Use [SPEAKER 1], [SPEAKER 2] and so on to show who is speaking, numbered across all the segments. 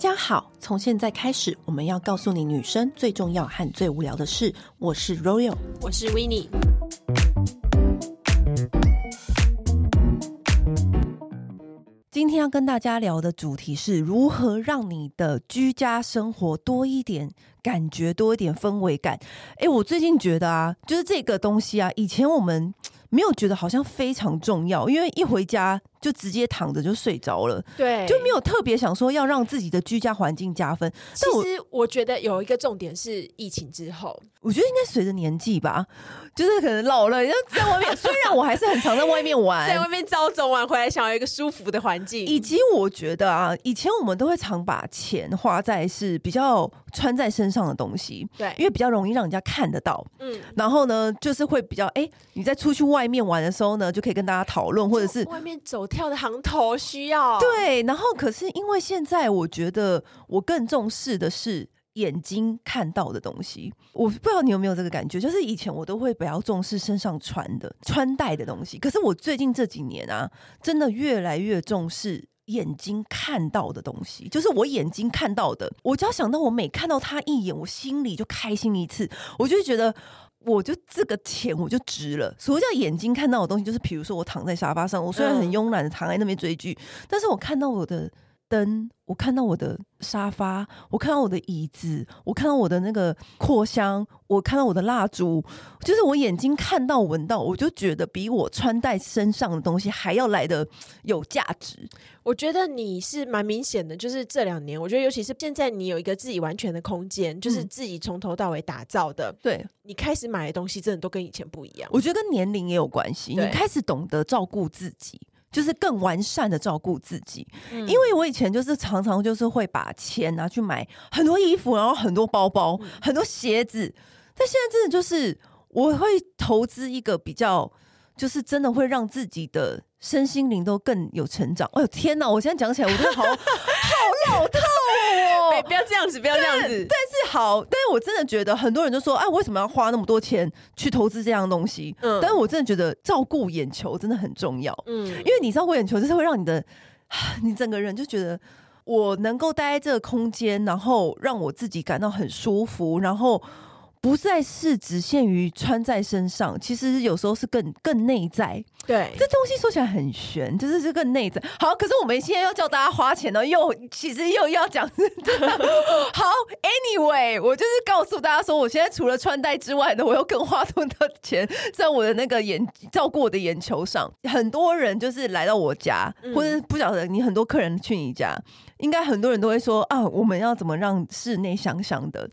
[SPEAKER 1] 家好，从现在开始，我们要告诉你女生最重要和最无聊的事。我是 Royal，
[SPEAKER 2] 我是 Winnie。
[SPEAKER 1] 今天要跟大家聊的主题是如何让你的居家生活多一点感觉，多一点氛围感。哎，我最近觉得啊，就是这个东西啊，以前我们没有觉得好像非常重要，因为一回家。就直接躺着就睡着了，
[SPEAKER 2] 对，
[SPEAKER 1] 就没有特别想说要让自己的居家环境加分。
[SPEAKER 2] 其实我觉得有一个重点是疫情之后，
[SPEAKER 1] 我觉得应该随着年纪吧，就是可能老了，要在外面。虽然我还是很常在外面玩，
[SPEAKER 2] 在外面朝总晚回来，想要一个舒服的环境。
[SPEAKER 1] 以及我觉得啊，以前我们都会常把钱花在是比较穿在身上的东西，
[SPEAKER 2] 对，
[SPEAKER 1] 因为比较容易让人家看得到。
[SPEAKER 2] 嗯，
[SPEAKER 1] 然后呢，就是会比较哎，你在出去外面玩的时候呢，就可以跟大家讨论，或者是
[SPEAKER 2] 外面走。跳的行头需要。
[SPEAKER 1] 对，然后可是因为现在我觉得我更重视的是眼睛看到的东西，我不知道你有没有这个感觉，就是以前我都会比较重视身上穿的穿戴的东西，可是我最近这几年啊，真的越来越重视眼睛看到的东西，就是我眼睛看到的，我只要想到我每看到他一眼，我心里就开心一次，我就觉得。我就这个钱我就值了。所谓叫眼睛看到的东西，就是比如说我躺在沙发上，我虽然很慵懒的躺在那边追剧，但是我看到我的灯，我看到我的沙发，我看到我的椅子，我看到我的那个扩香，我看到我的蜡烛，就是我眼睛看到闻到，我就觉得比我穿戴身上的东西还要来的有价值。
[SPEAKER 2] 我觉得你是蛮明显的，就是这两年，我觉得尤其是现在，你有一个自己完全的空间，就是自己从头到尾打造的。
[SPEAKER 1] 对，
[SPEAKER 2] 你开始买的东西，真的都跟以前不一样。
[SPEAKER 1] 我觉得跟年龄也有关系，你开始懂得照顾自己。就是更完善的照顾自己，嗯，因为我以前就是常常就是会把钱拿去买很多衣服，然后很多包包，嗯，很多鞋子，但现在真的就是我会投资一个比较，就是真的会让自己的身心灵都更有成长。哎呦天哪！我现在讲起来我觉得好 好老套。
[SPEAKER 2] 不要这样子，不要这样子。
[SPEAKER 1] 但是好，但是我真的觉得很多人就说，哎，为什么要花那么多钱去投资这样东西？嗯，但是我真的觉得照顾眼球真的很重要。嗯，因为你照顾眼球，就是会让你的，你整个人就觉得我能够待在这个空间，然后让我自己感到很舒服，然后。不再是只限于穿在身上，其实有时候是更更内在。
[SPEAKER 2] 对，
[SPEAKER 1] 这东西说起来很玄，就是这个内在。好，可是我们现在要叫大家花钱呢，又其实又要讲好。Anyway，我就是告诉大家说，我现在除了穿戴之外呢，我又更花多的钱在我的那个眼照顾我的眼球上。很多人就是来到我家，嗯、或者不晓得你很多客人去你家，应该很多人都会说啊，我们要怎么让室内香香的？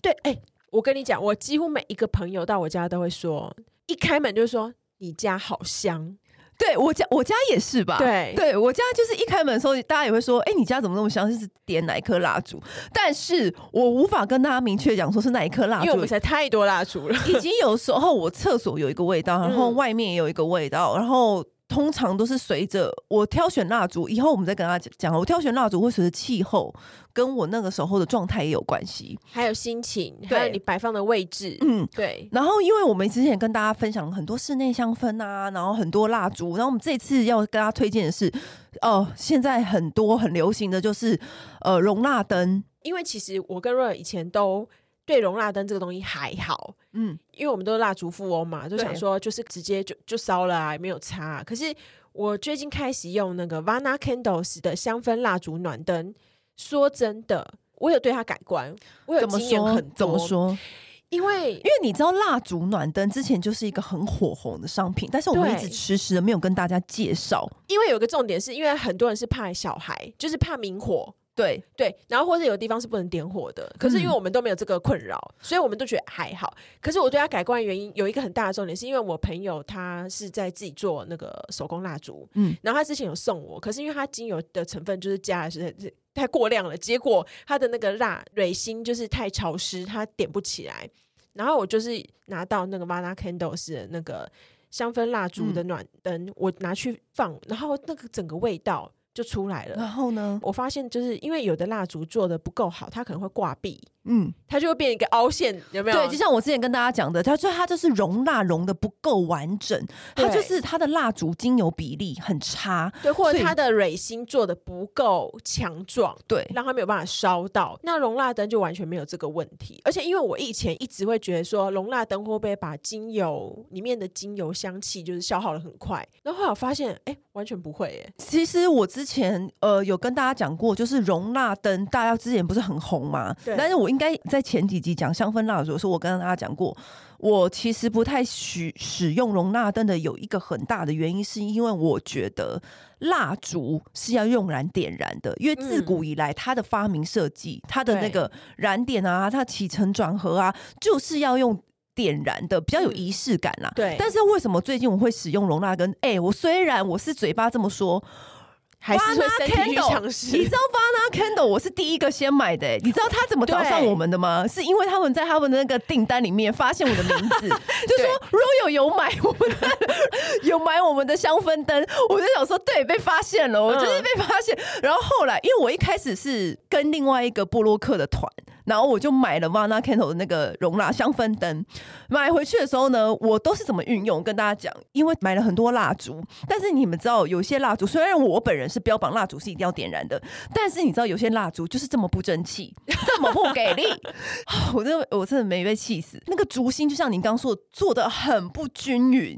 [SPEAKER 2] 对，哎、欸。我跟你讲，我几乎每一个朋友到我家都会说，一开门就说你家好香。
[SPEAKER 1] 对，我家，我家也是吧？
[SPEAKER 2] 对，
[SPEAKER 1] 对我家就是一开门的时候，大家也会说，哎，你家怎么那么香？就是点哪一颗蜡烛？但是我无法跟大家明确讲说是哪一颗蜡烛，
[SPEAKER 2] 因为我们才太多蜡烛了。
[SPEAKER 1] 已经有时候我厕所有一个味道，然后外面也有一个味道，然后。通常都是随着我挑选蜡烛，以后我们再跟大家讲。我挑选蜡烛会随着气候跟我那个时候的状态也有关系，
[SPEAKER 2] 还有心情，还有你摆放的位置。
[SPEAKER 1] 嗯，
[SPEAKER 2] 对。
[SPEAKER 1] 然后，因为我们之前跟大家分享了很多室内香氛啊，然后很多蜡烛，然后我们这次要跟大家推荐的是，哦、呃，现在很多很流行的就是呃容蜡灯。
[SPEAKER 2] 因为其实我跟瑞尔以前都。对容蜡灯这个东西还好，嗯，因为我们都是蜡烛富翁嘛，就想说就是直接就就烧了啊，也没有差啊。可是我最近开始用那个 Vana Candles 的香氛蜡烛暖灯，说真的，我有对它改观，我有经验很多。
[SPEAKER 1] 怎么说？
[SPEAKER 2] 因为
[SPEAKER 1] 因为你知道蜡烛暖灯之前就是一个很火红的商品，但是我们一直迟迟的没有跟大家介绍。
[SPEAKER 2] 因为有个重点是因为很多人是怕小孩，就是怕明火。
[SPEAKER 1] 对
[SPEAKER 2] 对，然后或者有地方是不能点火的，可是因为我们都没有这个困扰，嗯，所以我们都觉得还好。可是我对他改观的原因有一个很大的重点，是因为我朋友他是在自己做那个手工蜡烛，嗯，然后他之前有送我，可是因为他精油的成分就是加的是太过量了，结果他的那个蜡蕊芯就是太潮湿，他点不起来。然后我就是拿到那个 Vana Candles 的那个香氛蜡烛的暖灯，嗯，我拿去放，然后那个整个味道。就出来了，
[SPEAKER 1] 然后呢？
[SPEAKER 2] 我发现就是因为有的蜡烛做的不够好，它可能会挂壁，嗯，它就会变一个凹陷，有没有？
[SPEAKER 1] 对，就像我之前跟大家讲的，它说它就是熔蜡融的不够完整，它就是它的蜡烛精油比例很差，
[SPEAKER 2] 对，或者它的蕊芯做的不够强壮，
[SPEAKER 1] 对，
[SPEAKER 2] 让它没有办法烧到。那熔蜡灯就完全没有这个问题，而且因为我以前一直会觉得说，熔蜡灯会不会把精油里面的精油香气就是消耗的很快，然后后来我发现，哎、欸，完全不会、欸，哎，
[SPEAKER 1] 其实我之前呃有跟大家讲过，就是熔蜡灯，大家之前不是很红嘛，对，但是我。应该在前几集讲香氛蜡烛的时候，我跟大家讲过，我其实不太许使用容纳灯的有一个很大的原因，是因为我觉得蜡烛是要用燃点燃的，因为自古以来它的发明设计，它的那个燃点啊，它起承转合啊，就是要用点燃的，比较有仪式感啦。
[SPEAKER 2] 对，
[SPEAKER 1] 但是为什么最近我会使用容纳灯？哎，我虽然我是嘴巴这么说。
[SPEAKER 2] 还是会身体去尝试。
[SPEAKER 1] 你知道 Vana Candle 我是第一个先买的、欸，你知道他怎么找上我们的吗？是因为他们在他们的那个订单里面发现我的名字，就说 Royal 有买我们的 有买我们的香氛灯，我就想说对，被发现了，我就是被发现。然后后来，因为我一开始是跟另外一个布洛克的团。然后我就买了 Vana Candle 的那个容蜡香氛灯，买回去的时候呢，我都是怎么运用？跟大家讲，因为买了很多蜡烛，但是你们知道，有些蜡烛虽然我本人是标榜蜡烛是一定要点燃的，但是你知道，有些蜡烛就是这么不争气，这么不给力，我真的我真的没被气死。那个烛芯就像您刚刚说的，做的很不均匀。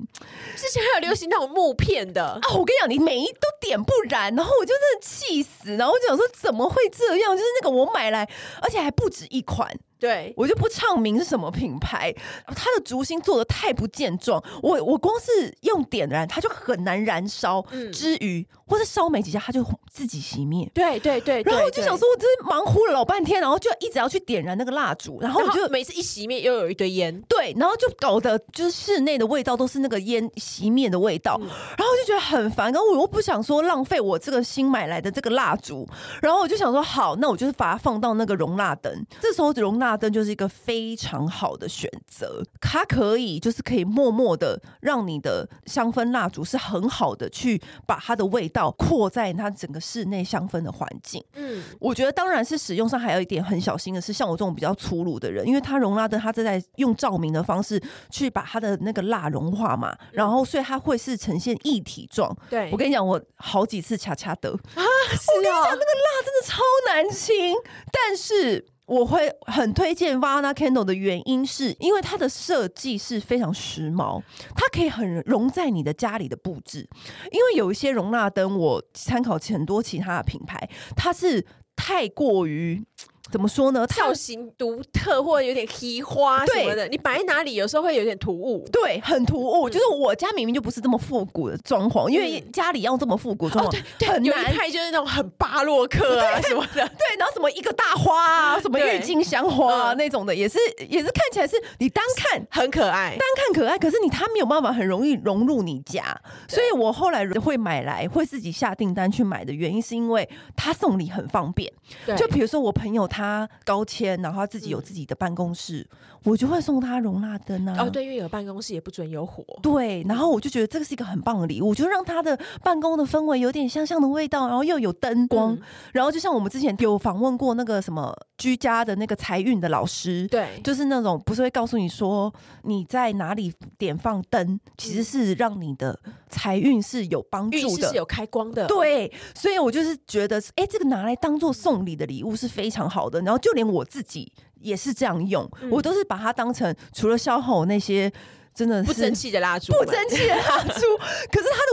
[SPEAKER 2] 之前还有流行那种木片的啊，
[SPEAKER 1] 我跟你讲，你每一都点不燃，然后我就真的气死，然后我就想说怎么会这样？就是那个我买来，而且还不止一款。
[SPEAKER 2] 对，
[SPEAKER 1] 我就不唱名是什么品牌，它的烛芯做的太不健壮，我我光是用点燃它就很难燃烧，嗯、之余或是烧没几下它就自己熄灭。
[SPEAKER 2] 对对对，
[SPEAKER 1] 然后我就想说，我真是忙乎了老半天，然后就一直要去点燃那个蜡烛，然后我就
[SPEAKER 2] 每次一熄灭又有一堆烟，
[SPEAKER 1] 对，然后就搞得就是室内的味道都是那个烟熄灭的味道，嗯、然后我就觉得很烦，然后我又不想说浪费我这个新买来的这个蜡烛，然后我就想说好，那我就是把它放到那个容纳灯，这时候熔蜡。灯就是一个非常好的选择，它可以就是可以默默的让你的香氛蜡烛是很好的去把它的味道扩在它整个室内香氛的环境。嗯，我觉得当然是使用上还有一点很小心的是，像我这种比较粗鲁的人，因为它熔蜡灯它正在用照明的方式去把它的那个蜡融化嘛，然后所以它会是呈现一体状。
[SPEAKER 2] 对，
[SPEAKER 1] 我跟你讲，我好几次恰恰的啊，
[SPEAKER 2] 是
[SPEAKER 1] 我跟你讲，那个蜡真的超难清，但是。我会很推荐 Vana Candle 的原因，是因为它的设计是非常时髦，它可以很融在你的家里的布置。因为有一些容纳灯，我参考很多其他的品牌，它是太过于。怎么说呢？
[SPEAKER 2] 造型独特，或者有点奇花什么的，你摆在哪里，有时候会有点突兀。
[SPEAKER 1] 对，很突兀。就是我家明明就不是这么复古的装潢，因为家里要这么复古装潢很难。
[SPEAKER 2] 有一派就是那种很巴洛克啊什么的，
[SPEAKER 1] 对，然后什么一个大花啊，什么郁金香花啊那种的，也是也是看起来是你单看
[SPEAKER 2] 很可爱，
[SPEAKER 1] 单看可爱，可是你它没有办法很容易融入你家。所以我后来会买来，会自己下订单去买的原因，是因为它送礼很方便。就比如说我朋友他。他高迁，然后他自己有自己的办公室，嗯、我就会送他容纳灯啊。
[SPEAKER 2] 哦，对，因为有办公室也不准有火。
[SPEAKER 1] 对，然后我就觉得这个是一个很棒的礼物，就让他的办公的氛围有点香香的味道，然后又有灯光，嗯、然后就像我们之前有访问过那个什么居家的那个财运的老师，
[SPEAKER 2] 对，
[SPEAKER 1] 就是那种不是会告诉你说你在哪里点放灯，其实是让你的财运是有帮助的，
[SPEAKER 2] 是有开光的。
[SPEAKER 1] 对，所以我就是觉得，哎，这个拿来当做送礼的礼物是非常好的。然后就连我自己也是这样用，嗯、我都是把它当成除了消耗那些真的是
[SPEAKER 2] 不争气的蜡烛，
[SPEAKER 1] 不争气的蜡烛，可是它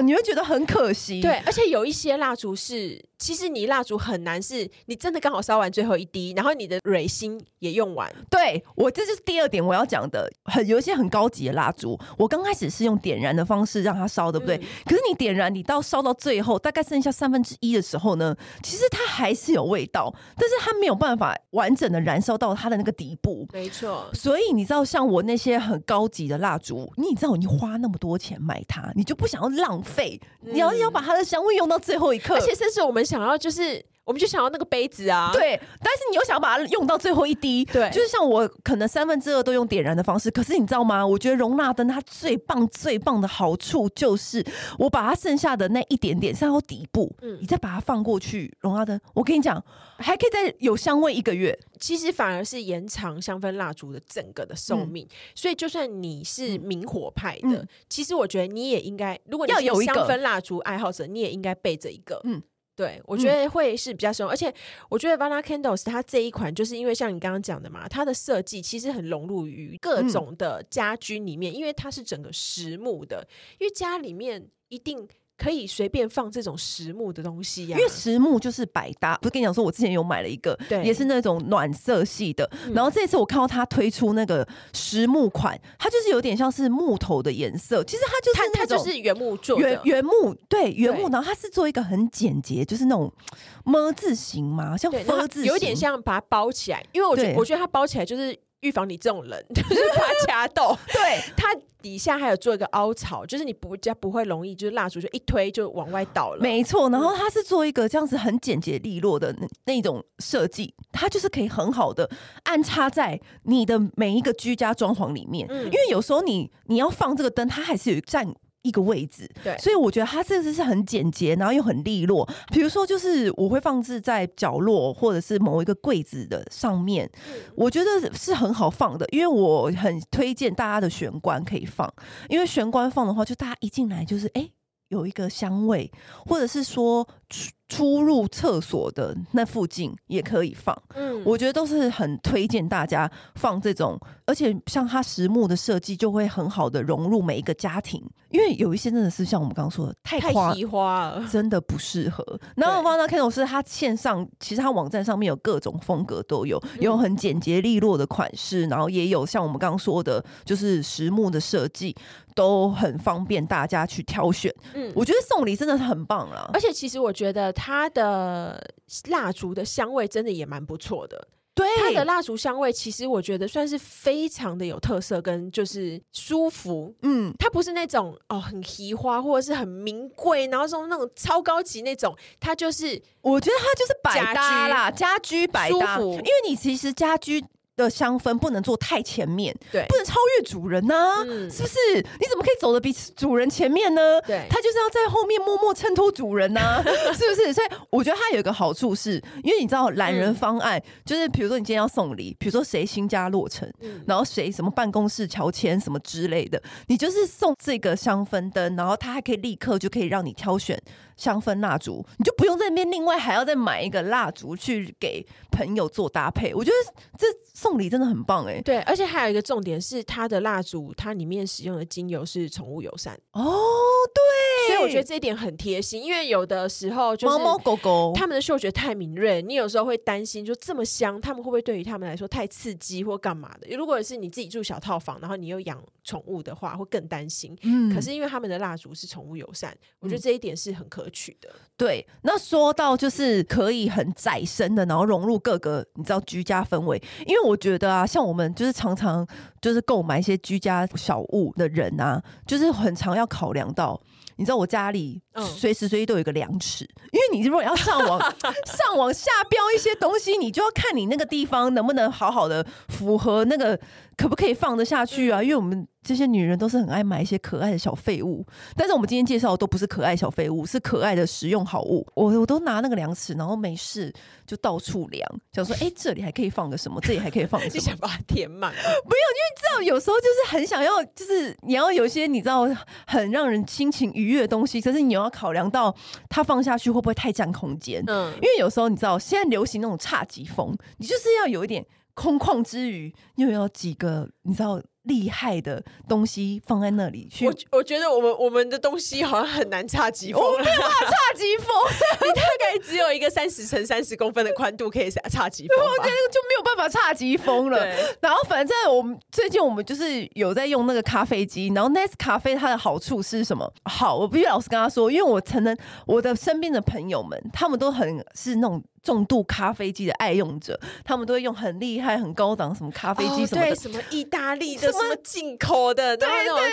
[SPEAKER 1] 你会觉得很可惜。
[SPEAKER 2] 对，而且有一些蜡烛是。其实你蜡烛很难，是你真的刚好烧完最后一滴，然后你的蕊芯也用完。
[SPEAKER 1] 对，我这就是第二点我要讲的，很有一些很高级的蜡烛，我刚开始是用点燃的方式让它烧，对不对？嗯、可是你点燃，你到烧到最后大概剩下三分之一的时候呢，其实它还是有味道，但是它没有办法完整的燃烧到它的那个底部。
[SPEAKER 2] 没错，
[SPEAKER 1] 所以你知道，像我那些很高级的蜡烛，你知道你花那么多钱买它，你就不想要浪费，嗯、你要要把它的香味用到最后一刻，
[SPEAKER 2] 而且甚至我们。想要就是。我们就想要那个杯子啊。
[SPEAKER 1] 对，但是你又想把它用到最后一滴。
[SPEAKER 2] 对，
[SPEAKER 1] 就是像我可能三分之二都用点燃的方式，可是你知道吗？我觉得容纳灯它最棒最棒的好处就是，我把它剩下的那一点点剩到底部，嗯，你再把它放过去，容纳灯，我跟你讲，还可以再有香味一个月。
[SPEAKER 2] 其实反而是延长香氛蜡烛的整个的寿命。嗯，所以就算你是明火派的，嗯，其实我觉得你也应该，如果你是香氛蜡烛爱好者，你也应该备着一个，嗯。对，我觉得会是比较实用，嗯、而且我觉得 Vana Candles 它这一款，就是因为像你刚刚讲的嘛，它的设计其实很融入于各种的家居里面，嗯、因为它是整个实木的，因为家里面一定。可以随便放这种实木的东西呀、啊，
[SPEAKER 1] 因为实木就是百搭。不是跟你讲说，我之前有买了一个，对，也是那种暖色系的。嗯、然后这次我看到它推出那个实木款，它就是有点像是木头的颜色。其实它就是
[SPEAKER 2] 它，它就是原木做的，
[SPEAKER 1] 原原木对原木。然后它是做一个很简洁，就是那种么字形嘛，像么字形，
[SPEAKER 2] 有点像把它包起来。因为我觉得，我觉得它包起来就是。预防你这种人，就是怕掐豆。对，它底下还有做一个凹槽，就是你不加不会容易，就是蜡烛就一推就往外倒了。
[SPEAKER 1] 没错，然后它是做一个这样子很简洁利落的那那种设计，它就是可以很好的安插在你的每一个居家装潢里面。嗯，因为有时候你你要放这个灯，它还是有占。一个位置，对，所以我觉得它这个是很简洁，然后又很利落。比如说，就是我会放置在角落，或者是某一个柜子的上面，我觉得是很好放的。因为我很推荐大家的玄关可以放，因为玄关放的话，就大家一进来就是哎。诶有一个香味，或者是说出出入厕所的那附近也可以放。嗯，我觉得都是很推荐大家放这种，而且像它实木的设计就会很好的融入每一个家庭。因为有一些真的是像我们刚刚说的太
[SPEAKER 2] 太花了，
[SPEAKER 1] 真的不适合。然后 Vana Candles 是它线上，其实它网站上面有各种风格都有，有很简洁利落的款式，然后也有像我们刚刚说的，就是实木的设计。都很方便大家去挑选，嗯，我觉得送礼真的是很棒啦。
[SPEAKER 2] 而且其实我觉得它的蜡烛的香味真的也蛮不错的。
[SPEAKER 1] 对，
[SPEAKER 2] 它的蜡烛香味其实我觉得算是非常的有特色，跟就是舒服。嗯，它不是那种哦很奇花或者是很名贵，然后说那种超高级那种，它就是
[SPEAKER 1] 我觉得它就是百搭啦，家居百搭。因为你其实家居。的香氛不能做太前面，对，不能超越主人呢、啊，嗯、是不是？你怎么可以走得比主人前面呢？对，他就是要在后面默默衬托主人呢、啊，是不是？所以我觉得它有一个好处是，因为你知道懒人方案，嗯、就是比如说你今天要送礼，比如说谁新家落成，嗯、然后谁什么办公室乔迁什么之类的，你就是送这个香氛灯，然后它还可以立刻就可以让你挑选。香氛蜡烛，你就不用在那边另外还要再买一个蜡烛去给朋友做搭配。我觉得这送礼真的很棒哎、欸。
[SPEAKER 2] 对，而且还有一个重点是，它的蜡烛它里面使用的精油是宠物友善
[SPEAKER 1] 哦。对，
[SPEAKER 2] 所以我觉得这一点很贴心，因为有的时候就是
[SPEAKER 1] 猫猫狗狗
[SPEAKER 2] 它们的嗅觉太敏锐，你有时候会担心，就这么香，它们会不会对于它们来说太刺激或干嘛的？如果是你自己住小套房，然后你又养宠物的话，会更担心。嗯，可是因为他们的蜡烛是宠物友善，我觉得这一点是很可。取的
[SPEAKER 1] 对，那说到就是可以很再生的，然后融入各个你知道居家氛围，因为我觉得啊，像我们就是常常就是购买一些居家小物的人啊，就是很常要考量到，你知道我家里随时随地都有一个量尺，嗯、因为你如果要上网 上网下标一些东西，你就要看你那个地方能不能好好的符合那个。可不可以放得下去啊？因为我们这些女人都是很爱买一些可爱的小废物，但是我们今天介绍的都不是可爱小废物，是可爱的实用好物。我我都拿那个量尺，然后没事就到处量，想说，哎、欸，这里还可以放个什么？这里还可以放什么？
[SPEAKER 2] 你想把它填满？不用，
[SPEAKER 1] 因为你知道，有时候就是很想要，就是你要有一些你知道很让人心情愉悦的东西，可是你又要考量到它放下去会不会太占空间？嗯，因为有时候你知道，现在流行那种差级风，你就是要有一点。空旷之余，又有几个你知道厉害的东西放在那里去。
[SPEAKER 2] 我我觉得我们我们的东西好像很难差几风。
[SPEAKER 1] 我没有办法差几风，
[SPEAKER 2] 你大概只有一个三十乘三十公分的宽度可以差几风。
[SPEAKER 1] 我觉得就没有办法差几风了。然后反正我们最近我们就是有在用那个咖啡机，然后 Nescafe 它的好处是什么？好，我必须老实跟他说，因为我承认我的身边的朋友们，他们都很是那种。重度咖啡机的爱用者，他们都会用很厉害、很高档什么咖啡机什么的，
[SPEAKER 2] 哦、什么意大利的、什么进口的，对对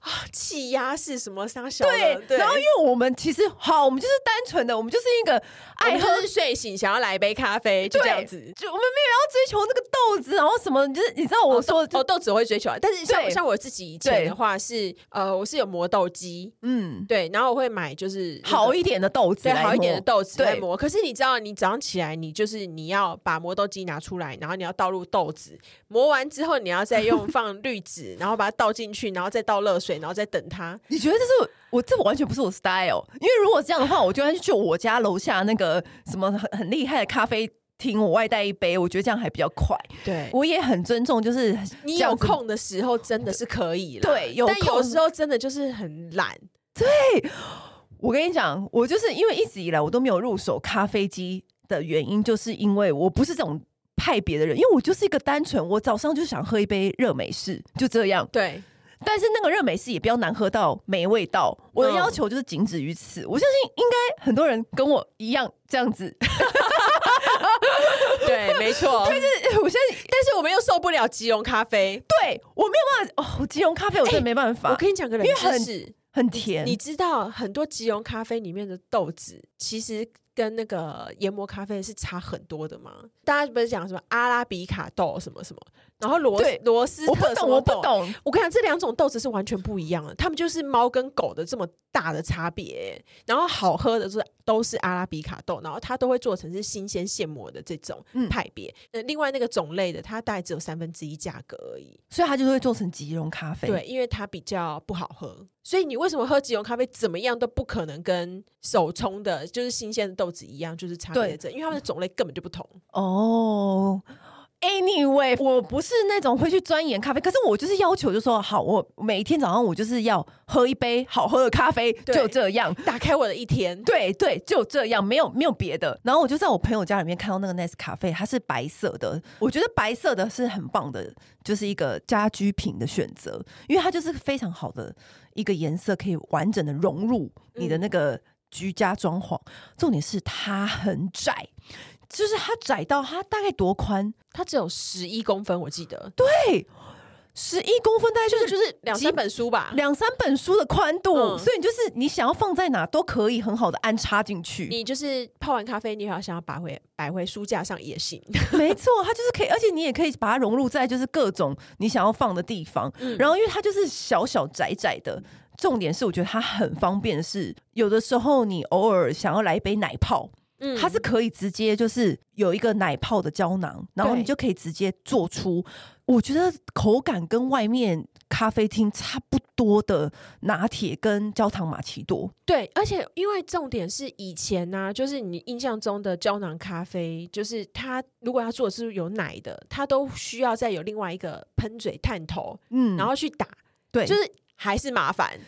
[SPEAKER 2] 啊，气压是什么啥小的，对。
[SPEAKER 1] 然后因为我们其实好，我们就是单纯的，我们就是一个爱喝，
[SPEAKER 2] 睡醒想要来一杯咖啡，就这样子。
[SPEAKER 1] 就我们没有要追求那个豆子，然后什么，就是你知道我说
[SPEAKER 2] 哦，豆子我会追求，但是像像我自己以前的话是呃，我是有磨豆机，嗯，对，然后我会买就是
[SPEAKER 1] 好一点的豆子，
[SPEAKER 2] 好一点的豆子来磨。可是你知道，你早上起来，你就是你要把磨豆机拿出来，然后你要倒入豆子，磨完之后你要再用 放滤纸，然后把它倒进去，然后再倒热水，然后再等它。
[SPEAKER 1] 你觉得这是我这完全不是我 style，因为如果这样的话，我就要去我家楼下那个什么很很厉害的咖啡厅，我外带一杯，我觉得这样还比较快。
[SPEAKER 2] 对，
[SPEAKER 1] 我也很尊重，就是
[SPEAKER 2] 你有空的时候真的是可以了，
[SPEAKER 1] 对，
[SPEAKER 2] 但有时候真的就是很懒。
[SPEAKER 1] 对，我跟你讲，我就是因为一直以来我都没有入手咖啡机的原因，就是因为我不是这种派别的人，因为我就是一个单纯，我早上就想喝一杯热美式，就这样。
[SPEAKER 2] 对。
[SPEAKER 1] 但是那个热美式也不要难喝到没味道，我的要求就是仅止于此。我相信应该很多人跟我一样这样子。
[SPEAKER 2] 对，没错。
[SPEAKER 1] 但是我现在，
[SPEAKER 2] 但是我们又受不了即溶咖啡。
[SPEAKER 1] 对，我没有办法哦，即溶咖啡我真的没办法。
[SPEAKER 2] 我跟你讲个冷知识，
[SPEAKER 1] 很甜。
[SPEAKER 2] 你知道很多即溶咖啡里面的豆子其实跟那个研磨咖啡是差很多的吗？大家不是讲什么阿拉比卡豆什么什么？然后罗罗斯特，
[SPEAKER 1] 我不懂，我不懂。
[SPEAKER 2] 我跟你讲，这两种豆子是完全不一样的，他们就是猫跟狗的这么大的差别。然后好喝的是都是阿拉比卡豆，然后它都会做成是新鲜现磨的这种派别。嗯，另外那个种类的，它大概只有三分之一价格而已，
[SPEAKER 1] 所以它就会做成即溶咖啡。
[SPEAKER 2] 对，因为它比较不好喝，所以你为什么喝即溶咖啡怎么样都不可能跟手冲的，就是新鲜的豆子一样，就是差别在这，因为它们的种类根本就不同。
[SPEAKER 1] 哦。Anyway，我不是那种会去钻研咖啡，可是我就是要求，就说好，我每一天早上我就是要喝一杯好喝的咖啡，就这样
[SPEAKER 2] 打开我的一天。
[SPEAKER 1] 对对，就这样，没有没有别的。然后我就在我朋友家里面看到那个 Nice 咖啡它是白色的，我觉得白色的是很棒的，就是一个家居品的选择，因为它就是非常好的一个颜色，可以完整的融入你的那个居家装潢。重点是它很窄。就是它窄到它大概多宽？
[SPEAKER 2] 它只有十一公分，我记得。
[SPEAKER 1] 对，十一公分大概就是
[SPEAKER 2] 就是两三本书吧，
[SPEAKER 1] 两三本书的宽度。嗯、所以你就是你想要放在哪都可以很好的安插进去。
[SPEAKER 2] 你就是泡完咖啡，你要想要摆回摆回书架上也行。
[SPEAKER 1] 没错，它就是可以，而且你也可以把它融入在就是各种你想要放的地方。嗯、然后因为它就是小小窄窄的，重点是我觉得它很方便是，是有的时候你偶尔想要来一杯奶泡。它是可以直接就是有一个奶泡的胶囊，然后你就可以直接做出，我觉得口感跟外面咖啡厅差不多的拿铁跟焦糖玛奇朵。
[SPEAKER 2] 对，而且因为重点是以前呢、啊，就是你印象中的胶囊咖啡，就是它如果要做的是有奶的，它都需要再有另外一个喷嘴探头，嗯，然后去打，
[SPEAKER 1] 对，
[SPEAKER 2] 就是还是麻烦。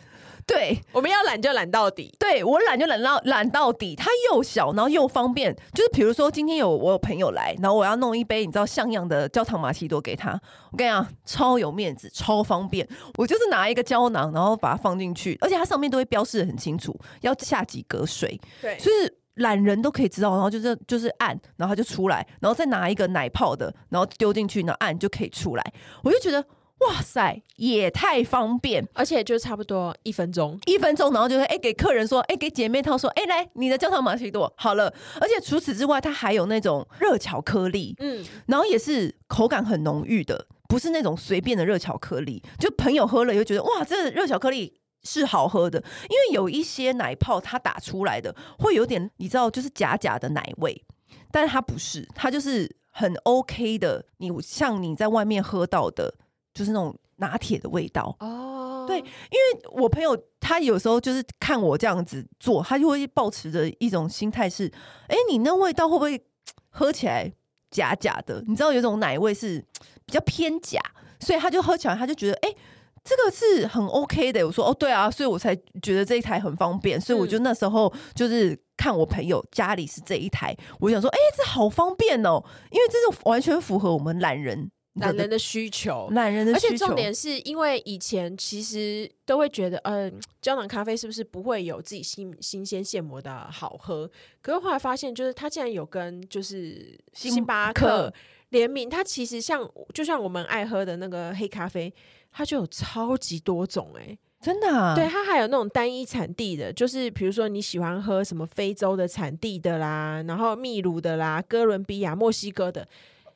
[SPEAKER 1] 对，
[SPEAKER 2] 我们要懒就懒到底。
[SPEAKER 1] 对，我懒就懒到懒到底，它又小，然后又方便。就是比如说，今天有我有朋友来，然后我要弄一杯你知道像样的焦糖玛奇朵给他，我跟你讲，超有面子，超方便。我就是拿一个胶囊，然后把它放进去，而且它上面都会标示的很清楚，要下几格水。
[SPEAKER 2] 对，
[SPEAKER 1] 所以懒人都可以知道，然后就是就是按，然后它就出来，然后再拿一个奶泡的，然后丢进去，然后按就可以出来。我就觉得。哇塞，也太方便，
[SPEAKER 2] 而且就差不多一分钟，
[SPEAKER 1] 一分钟，然后就是哎、欸，给客人说，哎、欸，给姐妹淘说，哎、欸，来你的焦糖玛奇朵好了。而且除此之外，它还有那种热巧克力，嗯，然后也是口感很浓郁的，不是那种随便的热巧克力。就朋友喝了又觉得哇，这热巧克力是好喝的，因为有一些奶泡它打出来的会有点，你知道，就是假假的奶味，但是它不是，它就是很 OK 的。你像你在外面喝到的。就是那种拿铁的味道哦，对，因为我朋友他有时候就是看我这样子做，他就会抱持着一种心态是，哎、欸，你那味道会不会喝起来假假的？你知道有种奶味是比较偏假，所以他就喝起来他就觉得，哎、欸，这个是很 OK 的。我说，哦，对啊，所以我才觉得这一台很方便，所以我就那时候就是看我朋友家里是这一台，我想说，哎、欸，这好方便哦，因为这是完全符合我们懒人。
[SPEAKER 2] 懒人的需求，
[SPEAKER 1] 懒人的需求。
[SPEAKER 2] 而且重点是因为以前其实都会觉得，嗯、呃，胶囊咖啡是不是不会有自己新新鲜现磨的好喝？可是后来发现，就是它竟然有跟就是星巴克联名，它其实像就像我们爱喝的那个黑咖啡，它就有超级多种哎、欸。
[SPEAKER 1] 真的啊？
[SPEAKER 2] 对，它还有那种单一产地的，就是比如说你喜欢喝什么非洲的产地的啦，然后秘鲁的啦，哥伦比亚、墨西哥的，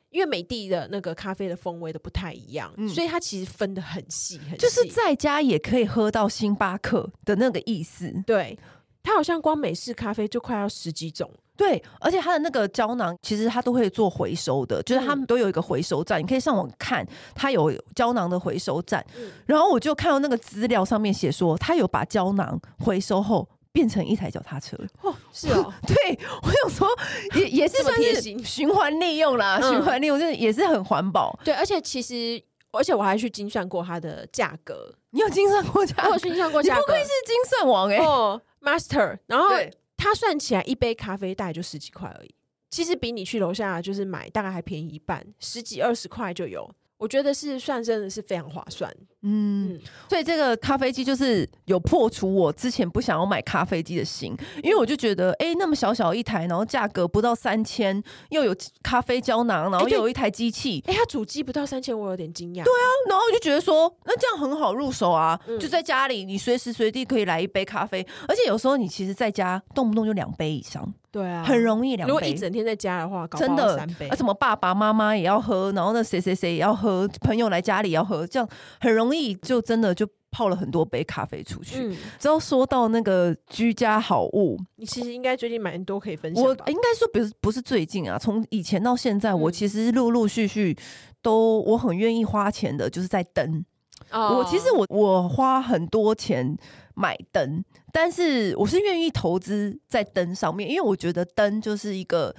[SPEAKER 2] 因为美的的那个咖啡的风味都不太一样，嗯、所以它其实分的很细很细，
[SPEAKER 1] 就是在家也可以喝到星巴克的那个意思。
[SPEAKER 2] 对，它好像光美式咖啡就快要十几种。
[SPEAKER 1] 对，而且它的那个胶囊其实它都会做回收的，就是他们都有一个回收站，嗯、你可以上网看，它有胶囊的回收站。嗯、然后我就看到那个资料上面写说，它有把胶囊回收后变成一台脚踏车。
[SPEAKER 2] 哦，是哦，
[SPEAKER 1] 对，我有说也 也是算是循环利用啦，循环利用就是也是很环保。
[SPEAKER 2] 对，而且其实而且我还去精算过它的价格，
[SPEAKER 1] 你有精算过价格？
[SPEAKER 2] 我有精算过价格，
[SPEAKER 1] 你不愧是精算王哎、欸
[SPEAKER 2] 哦、，Master，然后。它算起来一杯咖啡大概就十几块而已，其实比你去楼下就是买大概还便宜一半，十几二十块就有。我觉得是算真的是非常划算，
[SPEAKER 1] 嗯，嗯，所以这个咖啡机就是有破除我之前不想要买咖啡机的心，因为我就觉得，哎、欸，那么小小一台，然后价格不到三千，又有咖啡胶囊，然后又有一台机器，
[SPEAKER 2] 哎、欸，它主机不到三千，我有点惊讶。
[SPEAKER 1] 对啊，然后我就觉得说，那这样很好入手啊，嗯、就在家里，你随时随地可以来一杯咖啡，而且有时候你其实在家动不动就两杯以上。
[SPEAKER 2] 对啊，
[SPEAKER 1] 很容易两杯。
[SPEAKER 2] 如果一整天在家的话，
[SPEAKER 1] 真的
[SPEAKER 2] 三杯。
[SPEAKER 1] 啊，什么爸爸妈妈也要喝，然后那谁谁谁也要喝，朋友来家里也要喝，这样很容易就真的就泡了很多杯咖啡出去。嗯，只要说到那个居家好物，
[SPEAKER 2] 你其实应该最近蛮多可以分享。
[SPEAKER 1] 我应该说，不是不是最近啊，从以前到现在，我其实陆陆续续都我很愿意花钱的，就是在灯。哦，我其实我我花很多钱。买灯，但是我是愿意投资在灯上面，因为我觉得灯就是一个，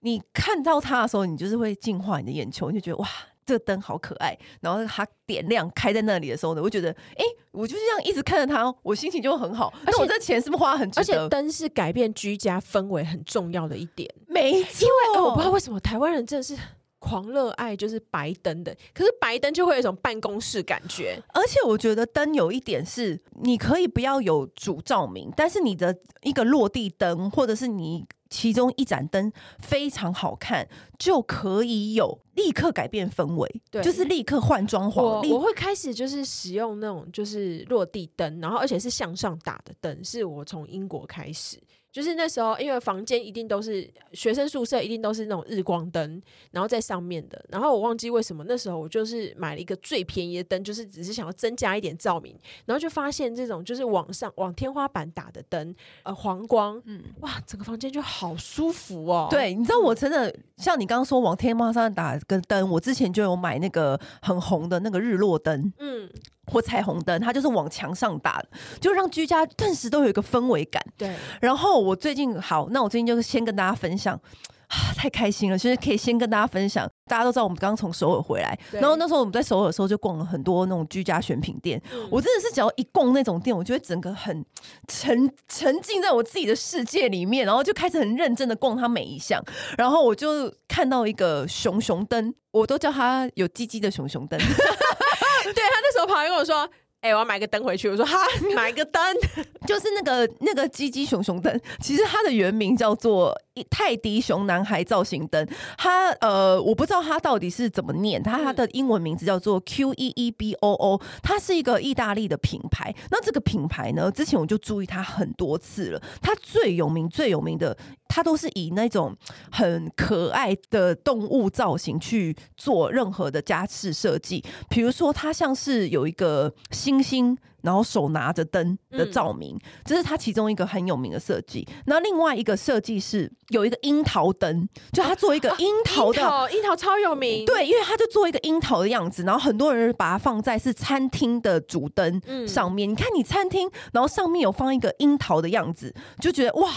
[SPEAKER 1] 你看到它的时候，你就是会净化你的眼球，你就觉得哇，这个灯好可爱。然后它点亮开在那里的时候呢，我觉得，哎、欸，我就是这样一直看着它，我心情就会很好。而且我这钱是不是花很值得？
[SPEAKER 2] 而且灯是改变居家氛围很重要的一点，
[SPEAKER 1] 没错。因
[SPEAKER 2] 为我不知道为什么台湾人真的是。狂热爱就是白灯的，可是白灯就会有一种办公室感觉。
[SPEAKER 1] 而且我觉得灯有一点是，你可以不要有主照明，但是你的一个落地灯，或者是你其中一盏灯非常好看，就可以有立刻改变氛围，对，就是立刻换装潢。
[SPEAKER 2] 我我会开始就是使用那种就是落地灯，然后而且是向上打的灯，是我从英国开始。就是那时候，因为房间一定都是学生宿舍，一定都是那种日光灯，然后在上面的。然后我忘记为什么那时候我就是买了一个最便宜的灯，就是只是想要增加一点照明。然后就发现这种就是往上往天花板打的灯，呃，黄光，嗯，哇，整个房间就好舒服哦。
[SPEAKER 1] 对，你知道我真的像你刚刚说往天花板打个灯，我之前就有买那个很红的那个日落灯，嗯。或彩虹灯，它就是往墙上打的，就让居家顿时都有一个氛围感。
[SPEAKER 2] 对。
[SPEAKER 1] 然后我最近好，那我最近就先跟大家分享，啊，太开心了！其实可以先跟大家分享，大家都知道我们刚刚从首尔回来，然后那时候我们在首尔的时候就逛了很多那种居家选品店。嗯、我真的是只要一逛那种店，我就会整个很沉沉浸在我自己的世界里面，然后就开始很认真的逛它每一项。然后我就看到一个熊熊灯，我都叫它有鸡鸡的熊熊灯。
[SPEAKER 2] 对，他那时候跑来跟我说：“哎、欸，我要买个灯回去。”我说：“哈，买个灯，
[SPEAKER 1] 就是那个那个鸡鸡熊熊灯。其实它的原名叫做泰迪熊男孩造型灯。它呃，我不知道它到底是怎么念，它它的英文名字叫做 Q E E B O O。它是一个意大利的品牌。那这个品牌呢，之前我就注意它很多次了。它最有名、最有名的。它都是以那种很可爱的动物造型去做任何的家饰设计，比如说它像是有一个猩猩，然后手拿着灯的照明，嗯、这是它其中一个很有名的设计。那另外一个设计是有一个樱桃灯，就它做一个樱桃的，
[SPEAKER 2] 啊、樱桃，樱桃超有名，
[SPEAKER 1] 对，因为它就做一个樱桃的样子，然后很多人把它放在是餐厅的主灯上面。嗯、你看你餐厅，然后上面有放一个樱桃的样子，就觉得哇，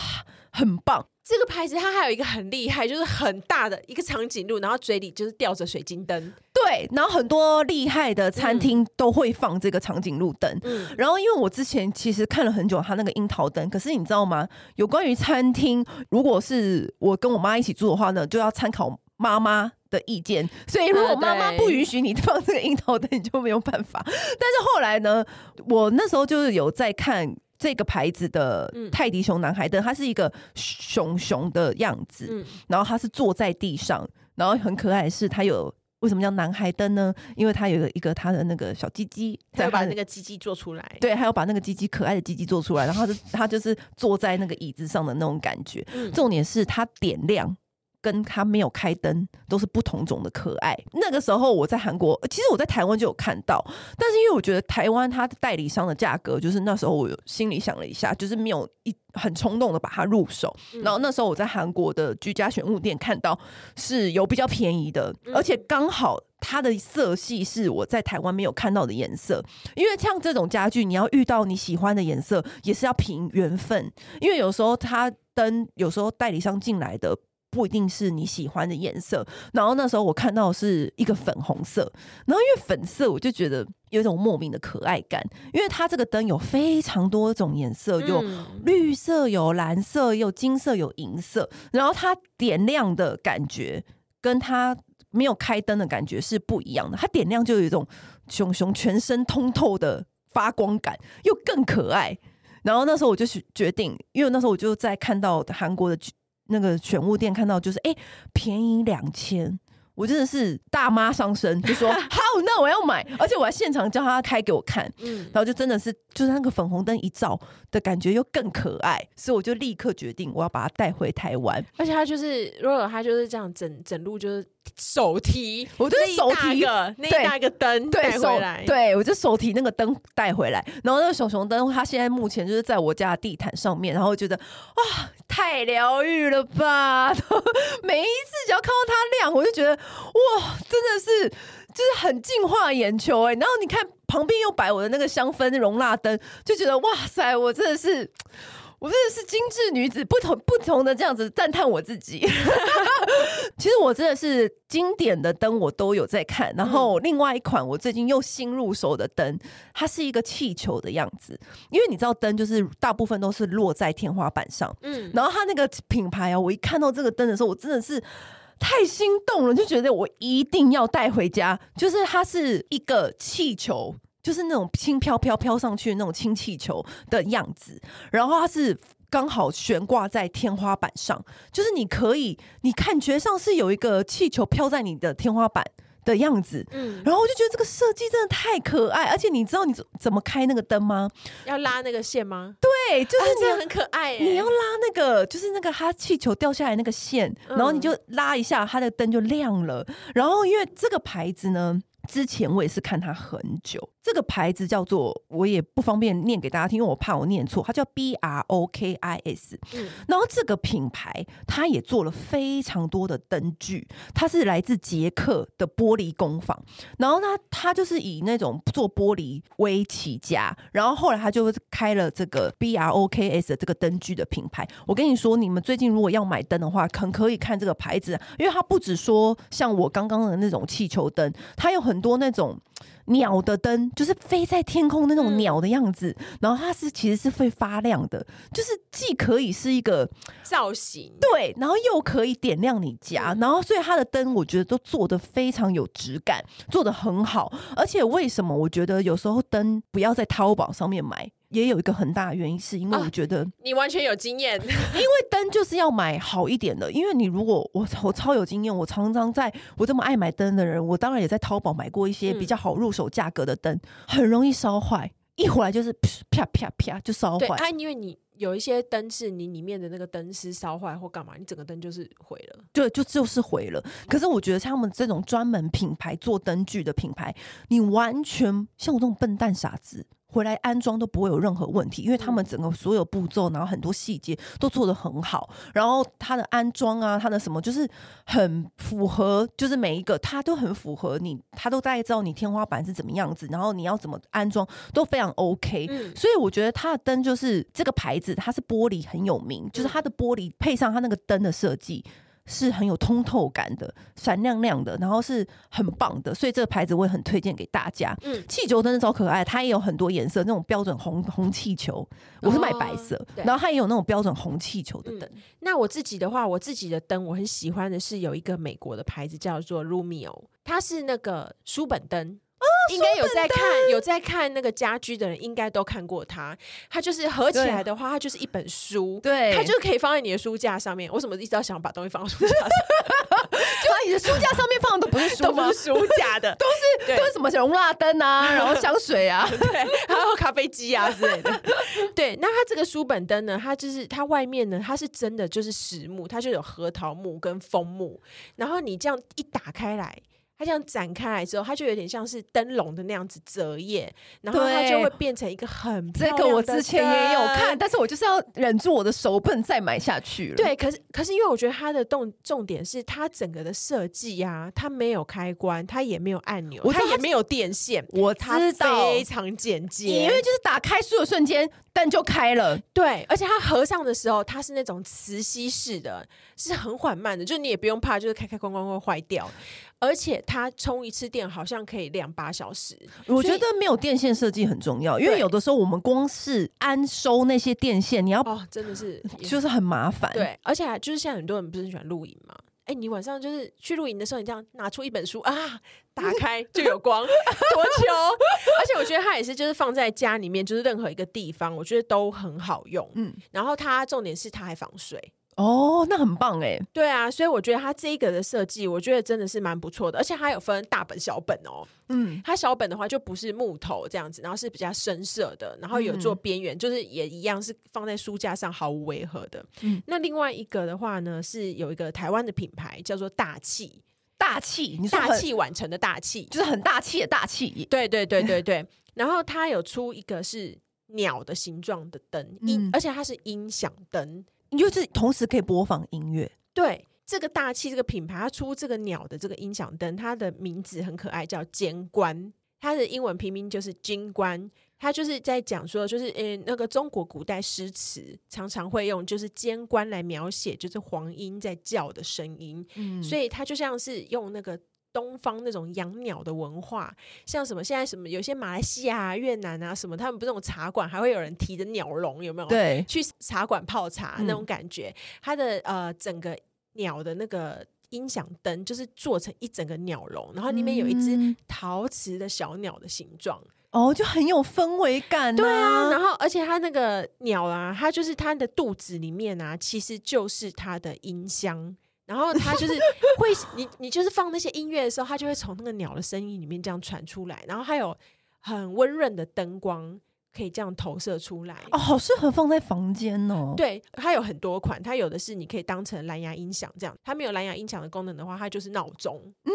[SPEAKER 1] 很棒。
[SPEAKER 2] 这个牌子它还有一个很厉害，就是很大的一个长颈鹿，然后嘴里就是吊着水晶灯。
[SPEAKER 1] 对，然后很多厉害的餐厅都会放这个长颈鹿灯。嗯，然后因为我之前其实看了很久它那个樱桃灯，可是你知道吗？有关于餐厅，如果是我跟我妈一起住的话呢，就要参考妈妈的意见，所以如果妈妈不允许你放这个樱桃灯，你就没有办法。但是后来呢，我那时候就是有在看这个牌子的泰迪熊男孩灯，它是一个熊熊的样子，然后它是坐在地上，然后很可爱的是它有。为什么叫男孩灯呢？因为它有一个它的那个小鸡鸡，
[SPEAKER 2] 再把那个鸡鸡做出来。
[SPEAKER 1] 对，还要把那个鸡鸡可爱的鸡鸡做出来，然后他就他就是坐在那个椅子上的那种感觉。嗯、重点是它点亮。跟他没有开灯都是不同种的可爱。那个时候我在韩国，其实我在台湾就有看到，但是因为我觉得台湾它的代理商的价格，就是那时候我心里想了一下，就是没有一很冲动的把它入手。然后那时候我在韩国的居家选物店看到是有比较便宜的，而且刚好它的色系是我在台湾没有看到的颜色。因为像这种家具，你要遇到你喜欢的颜色，也是要凭缘分。因为有时候它灯，有时候代理商进来的。不一定是你喜欢的颜色，然后那时候我看到是一个粉红色，然后因为粉色我就觉得有一种莫名的可爱感，因为它这个灯有非常多种颜色，有绿色、有蓝色、有金色、有银色，然后它点亮的感觉跟它没有开灯的感觉是不一样的，它点亮就有一种熊熊全身通透的发光感，又更可爱。然后那时候我就决定，因为那时候我就在看到韩国的。那个选物店看到就是哎、便宜两千，我真的是大妈上身，就说好，那我要买，而且我还现场叫他开给我看，嗯，然后就真的是就是那个粉红灯一照的感觉又更可爱，所以我就立刻决定我要把它带回台湾，
[SPEAKER 2] 而且他就是如果他就是这样整整路就是。手提，
[SPEAKER 1] 我就是手提个
[SPEAKER 2] 那一大个灯带回来，
[SPEAKER 1] 对，我就手提那个灯带回来。然后那个小熊灯，它现在目前就是在我家的地毯上面。然后我觉得哇，太疗愈了吧！每一次只要看到它亮，我就觉得哇，真的是就是很净化眼球哎。然后你看旁边又摆我的那个香氛容蜡灯，就觉得哇塞，我真的是。我真的是精致女子，不同 不同的这样子赞叹我自己。其实我真的是经典的灯，我都有在看。然后另外一款我最近又新入手的灯，它是一个气球的样子。因为你知道灯就是大部分都是落在天花板上，嗯。然后它那个品牌啊，我一看到这个灯的时候，我真的是太心动了，就觉得我一定要带回家。就是它是一个气球。就是那种轻飘飘飘上去的那种氢气球的样子，然后它是刚好悬挂在天花板上，就是你可以，你感觉上是有一个气球飘在你的天花板的样子，嗯，然后我就觉得这个设计真的太可爱，而且你知道你怎么开那个灯吗？
[SPEAKER 2] 要拉那个线吗？
[SPEAKER 1] 对，就是这样、
[SPEAKER 2] 啊、很可爱、欸。
[SPEAKER 1] 你要拉那个，就是那个它气球掉下来那个线，然后你就拉一下，它的灯就亮了。然后因为这个牌子呢。之前我也是看它很久，这个牌子叫做，我也不方便念给大家听，因为我怕我念错，它叫 B R O K I S。嗯，然后这个品牌它也做了非常多的灯具，它是来自捷克的玻璃工坊，然后呢，它就是以那种做玻璃为起家，然后后来他就开了这个 B R O K S 的这个灯具的品牌。我跟你说，你们最近如果要买灯的话，很可以看这个牌子，因为它不只说像我刚刚的那种气球灯，它有很多那种鸟的灯，就是飞在天空的那种鸟的样子，嗯、然后它是其实是会发亮的，就是既可以是一个
[SPEAKER 2] 造型，
[SPEAKER 1] 对，然后又可以点亮你家，然后所以它的灯我觉得都做的非常有质感，做的很好。而且为什么我觉得有时候灯不要在淘宝上面买？也有一个很大的原因，是因为我觉得、啊、
[SPEAKER 2] 你完全有经验，因为
[SPEAKER 1] 灯就是要买好一点的。因为你如果我我超有经验，我常常在我这么爱买灯的人，我当然也在淘宝买过一些比较好入手价格的灯，嗯、很容易烧坏，一回来就是啪啪啪就烧坏。
[SPEAKER 2] 对啊，因为你有一些灯是你里面的那个灯丝烧坏或干嘛，你整个灯就是毁了。
[SPEAKER 1] 对，就就是毁了。可是我觉得像他们这种专门品牌做灯具的品牌，你完全像我这种笨蛋傻子。回来安装都不会有任何问题，因为他们整个所有步骤，然后很多细节都做得很好，然后它的安装啊，它的什么就是很符合，就是每一个它都很符合你，它都大概知道你天花板是怎么样子，然后你要怎么安装都非常 OK。嗯，所以我觉得它的灯就是这个牌子，它是玻璃很有名，就是它的玻璃配上它那个灯的设计。是很有通透感的，闪亮亮的，然后是很棒的，所以这个牌子我也很推荐给大家。嗯，气球灯超可爱，它也有很多颜色，那种标准红红气球，我是买白色，哦、然后它也有那种标准红气球的灯、嗯。
[SPEAKER 2] 那我自己的话，我自己的灯我很喜欢的是有一个美国的牌子叫做 Rumio，它是那个书本灯。应该有在看有在看那个家居的人，应该都看过它。它就是合起来的话，它就是一本书，
[SPEAKER 1] 对，
[SPEAKER 2] 它就可以放在你的书架上面。我怎么一直要想把东西放在书架上？
[SPEAKER 1] 就你的书架上面放的 都不是书吗？
[SPEAKER 2] 都是书架的，
[SPEAKER 1] 都是都是什么容蜡灯啊，然后香水啊，
[SPEAKER 2] 对，还有咖啡机啊之类的。对，那它这个书本灯呢？它就是它外面呢，它是真的就是实木，它就有核桃木跟枫木，然后你这样一打开来。它这样展开来之后，它就有点像是灯笼的那样子折页，然后它就会变成一个很。
[SPEAKER 1] 这个我之前也有看，但是我就是要忍住我的手，不能再买下去了。
[SPEAKER 2] 对，可是可是因为我觉得它的重重点是它整个的设计呀，它没有开关，它也没有按钮，它也没有电线，
[SPEAKER 1] 我知道，
[SPEAKER 2] 它非常简洁，
[SPEAKER 1] 因为就是打开书的瞬间灯就开了。
[SPEAKER 2] 对，而且它合上的时候，它是那种磁吸式的，是很缓慢的，就你也不用怕，就是开开关关会坏掉。而且它充一次电好像可以亮八小时，
[SPEAKER 1] 我觉得没有电线设计很重要，因为有的时候我们光是安收那些电线，你要
[SPEAKER 2] 哦，真的是
[SPEAKER 1] 就是很麻烦。
[SPEAKER 2] 对，而且就是现在很多人不是很喜欢露营嘛？哎，你晚上就是去露营的时候，你这样拿出一本书啊，打 开就有光，多球！而且我觉得它也是，就是放在家里面，就是任何一个地方，我觉得都很好用。嗯，然后它重点是它还防水。
[SPEAKER 1] 哦，那很棒哎！
[SPEAKER 2] 对啊，所以我觉得它这个的设计，我觉得真的是蛮不错的，而且它有分大本小本哦。嗯，它小本的话就不是木头这样子，然后是比较深色的，然后有做边缘，嗯、就是也一样是放在书架上毫无违和的。嗯，那另外一个的话呢，是有一个台湾的品牌叫做大气，
[SPEAKER 1] 大气，你
[SPEAKER 2] 大器晚成的大气，
[SPEAKER 1] 就是很大气的大气。
[SPEAKER 2] 对对对对对。然后它有出一个是鸟的形状的灯，音、嗯，而且它是音响灯。
[SPEAKER 1] 你就是同时可以播放音乐。
[SPEAKER 2] 对，这个大气这个品牌，它出这个鸟的这个音响灯，它的名字很可爱，叫尖观。它的英文拼音就是金官。它就是在讲说，就是呃，那个中国古代诗词常常会用就是尖观来描写，就是黄莺在叫的声音。嗯，所以它就像是用那个。东方那种养鸟的文化，像什么现在什么有些马来西亚啊、越南啊什么，他们不是那种茶馆还会有人提着鸟笼，有没有？
[SPEAKER 1] 对，
[SPEAKER 2] 去茶馆泡茶那种感觉。嗯、它的呃整个鸟的那个音响灯，就是做成一整个鸟笼，然后里面有一只陶瓷的小鸟的形状，
[SPEAKER 1] 哦，就很有氛围感、啊。
[SPEAKER 2] 对啊，然后而且它那个鸟啊，它就是它的肚子里面啊，其实就是它的音箱。然后它就是会，你你就是放那些音乐的时候，它就会从那个鸟的声音里面这样传出来。然后还有很温润的灯光可以这样投射出来。
[SPEAKER 1] 哦，好适合放在房间哦。
[SPEAKER 2] 对，它有很多款，它有的是你可以当成蓝牙音响这样。它没有蓝牙音响的功能的话，它就是闹钟。嗯。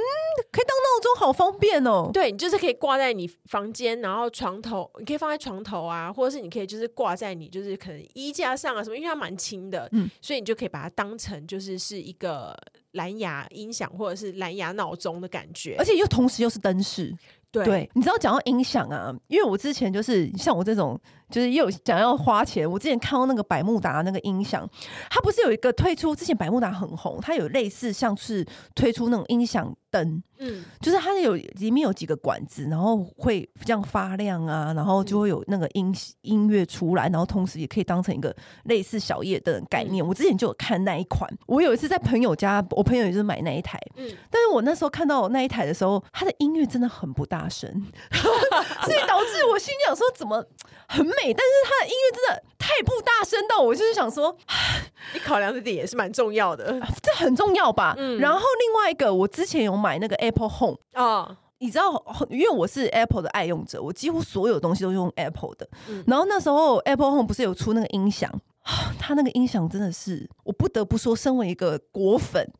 [SPEAKER 1] 可以当闹钟，好方便哦。
[SPEAKER 2] 对，你就是可以挂在你房间，然后床头，你可以放在床头啊，或者是你可以就是挂在你就是可能衣架上啊什么，因为它蛮轻的，嗯，所以你就可以把它当成就是是一个蓝牙音响或者是蓝牙闹钟的感觉，
[SPEAKER 1] 而且又同时又是灯饰。对，你知道讲到音响啊，因为我之前就是像我这种。就是又想要花钱。我之前看到那个百慕达那个音响，它不是有一个推出？之前百慕达很红，它有类似像是推出那种音响灯，嗯，就是它有里面有几个管子，然后会这样发亮啊，然后就会有那个音音乐出来，然后同时也可以当成一个类似小夜灯的概念。我之前就有看那一款，我有一次在朋友家，我朋友也是买那一台，嗯，但是我那时候看到那一台的时候，它的音乐真的很不大声，所以导致我心想说怎么很美。但是他的音乐真的太不大声到我就是想说，
[SPEAKER 2] 你考量的点也是蛮重要的，
[SPEAKER 1] 这很重要吧？嗯。然后另外一个，我之前有买那个 Apple Home 啊、哦，你知道，因为我是 Apple 的爱用者，我几乎所有东西都用 Apple 的。嗯。然后那时候 Apple Home 不是有出那个音响，它那个音响真的是，我不得不说，身为一个果粉。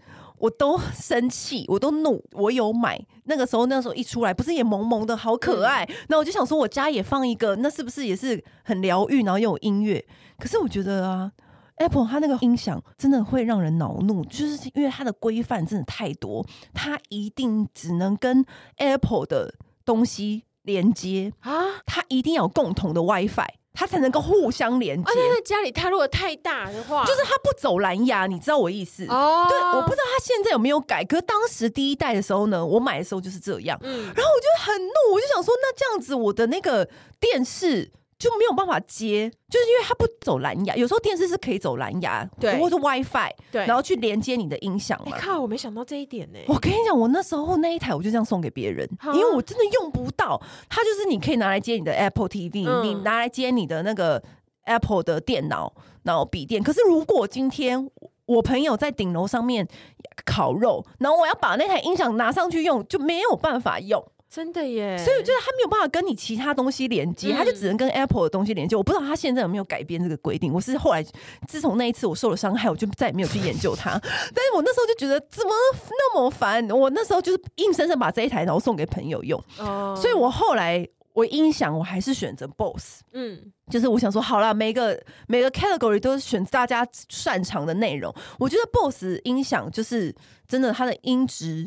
[SPEAKER 1] 我都生气，我都怒，我有买。那个时候，那个时候一出来，不是也萌萌的好可爱？那、嗯、我就想说，我家也放一个，那是不是也是很疗愈，然后又有音乐？可是我觉得啊，Apple 它那个音响真的会让人恼怒，就是因为它的规范真的太多，它一定只能跟 Apple 的东西连接啊，它一定要有共同的 WiFi。它才能够互相连接。
[SPEAKER 2] 而且在家里，它如果太大的话，
[SPEAKER 1] 就是它不走蓝牙，你知道我意思？哦，对，我不知道它现在有没有改。可是当时第一代的时候呢，我买的时候就是这样。嗯，然后我就很怒，我就想说，那这样子我的那个电视。就没有办法接，就是因为它不走蓝牙。有时候电视是可以走蓝牙，对，或是 WiFi，对，然后去连接你的音响嘛。
[SPEAKER 2] 靠，我没想到这一点呢。
[SPEAKER 1] 我跟你讲，我那时候那一台我就这样送给别人，因为我真的用不到。它就是你可以拿来接你的 Apple TV，嗯，你拿来接你的那个 Apple 的电脑，然后笔电。可是如果今天我朋友在顶楼上面烤肉，然后我要把那台音响拿上去用，就没有办法用。
[SPEAKER 2] 真的耶，
[SPEAKER 1] 所以我觉得他没有办法跟你其他东西连接，他、嗯、就只能跟 Apple 的东西连接。我不知道他现在有没有改变这个规定。我是后来自从那一次我受了伤害，我就再也没有去研究它。但是我那时候就觉得怎么那么烦，我那时候就是硬生生把这一台然后送给朋友用。哦，所以我后来我音响我还是选择 BOSS。嗯，就是我想说好了，每个每个 category 都是选大家擅长的内容。我觉得 BOSS 音响就是真的，它的音质。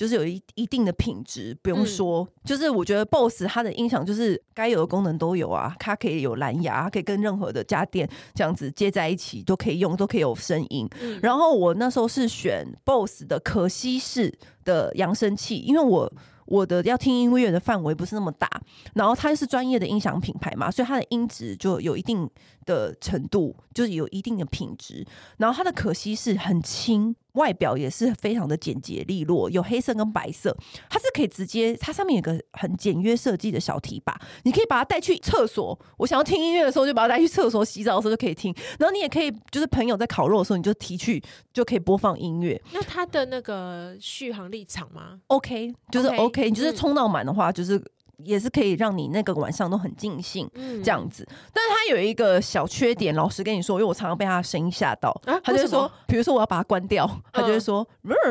[SPEAKER 1] 就是有一一定的品质，不用说。嗯、就是我觉得 BOSS 它的音响就是该有的功能都有啊，它可以有蓝牙，它可以跟任何的家电这样子接在一起都可以用，都可以有声音。嗯、然后我那时候是选 BOSS 的可吸式的扬声器，因为我。我的要听音乐的范围不是那么大，然后它是专业的音响品牌嘛，所以它的音质就有一定的程度，就是有一定的品质。然后它的可惜是很轻，外表也是非常的简洁利落，有黑色跟白色，它是可以直接，它上面有个很简约设计的小提把，你可以把它带去厕所。我想要听音乐的时候，就把它带去厕所洗澡的时候就可以听。然后你也可以，就是朋友在烤肉的时候，你就提去就可以播放音乐。
[SPEAKER 2] 那它的那个续航力长吗
[SPEAKER 1] ？OK，就是 OK。你就是充到满的话，就是。也是可以让你那个晚上都很尽兴，这样子。但是他有一个小缺点，老实跟你说，因为我常常被他的声音吓到。他就说，比如说我要把它关掉，他就会说，